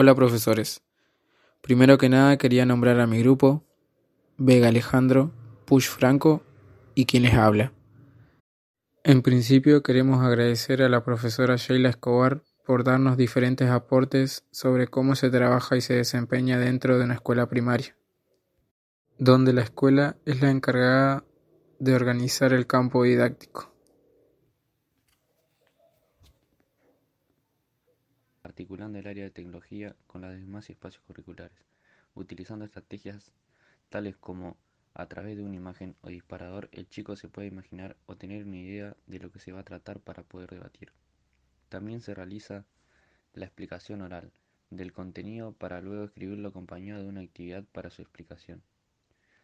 Hola profesores. Primero que nada quería nombrar a mi grupo, Vega Alejandro, Push Franco y quien les habla. En principio queremos agradecer a la profesora Sheila Escobar por darnos diferentes aportes sobre cómo se trabaja y se desempeña dentro de una escuela primaria, donde la escuela es la encargada de organizar el campo didáctico. Articulando el área de tecnología con las demás espacios curriculares, utilizando estrategias tales como a través de una imagen o disparador el chico se puede imaginar o tener una idea de lo que se va a tratar para poder debatir. También se realiza la explicación oral del contenido para luego escribirlo acompañado de una actividad para su explicación.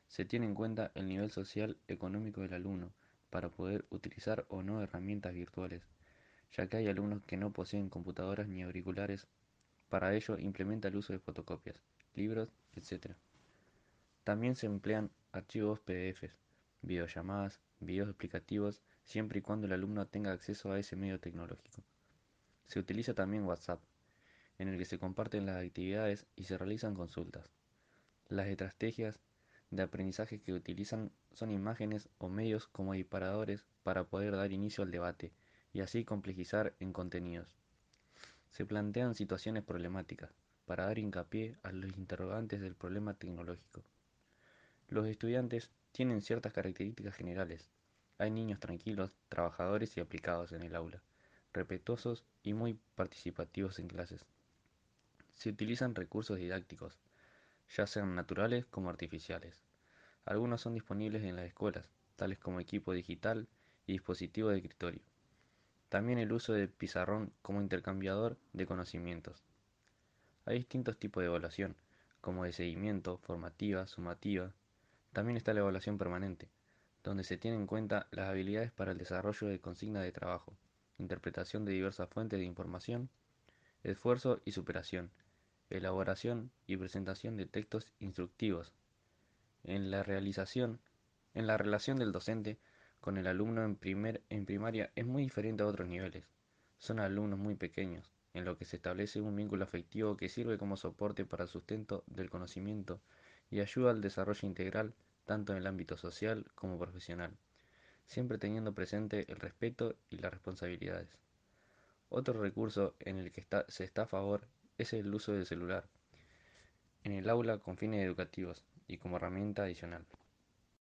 Se tiene en cuenta el nivel social económico del alumno para poder utilizar o no herramientas virtuales ya que hay alumnos que no poseen computadoras ni auriculares. Para ello implementa el uso de fotocopias, libros, etc. También se emplean archivos PDF, videollamadas, videos explicativos, siempre y cuando el alumno tenga acceso a ese medio tecnológico. Se utiliza también WhatsApp, en el que se comparten las actividades y se realizan consultas. Las estrategias de aprendizaje que utilizan son imágenes o medios como disparadores para poder dar inicio al debate y así complejizar en contenidos. Se plantean situaciones problemáticas para dar hincapié a los interrogantes del problema tecnológico. Los estudiantes tienen ciertas características generales. Hay niños tranquilos, trabajadores y aplicados en el aula, respetuosos y muy participativos en clases. Se utilizan recursos didácticos, ya sean naturales como artificiales. Algunos son disponibles en las escuelas, tales como equipo digital y dispositivo de escritorio. También el uso de pizarrón como intercambiador de conocimientos. Hay distintos tipos de evaluación, como de seguimiento, formativa, sumativa. También está la evaluación permanente, donde se tienen en cuenta las habilidades para el desarrollo de consignas de trabajo, interpretación de diversas fuentes de información, esfuerzo y superación, elaboración y presentación de textos instructivos. En la realización, en la relación del docente con el alumno en, primer, en primaria es muy diferente a otros niveles. Son alumnos muy pequeños, en lo que se establece un vínculo afectivo que sirve como soporte para el sustento del conocimiento y ayuda al desarrollo integral tanto en el ámbito social como profesional, siempre teniendo presente el respeto y las responsabilidades. Otro recurso en el que se está a favor es el uso del celular, en el aula con fines educativos y como herramienta adicional.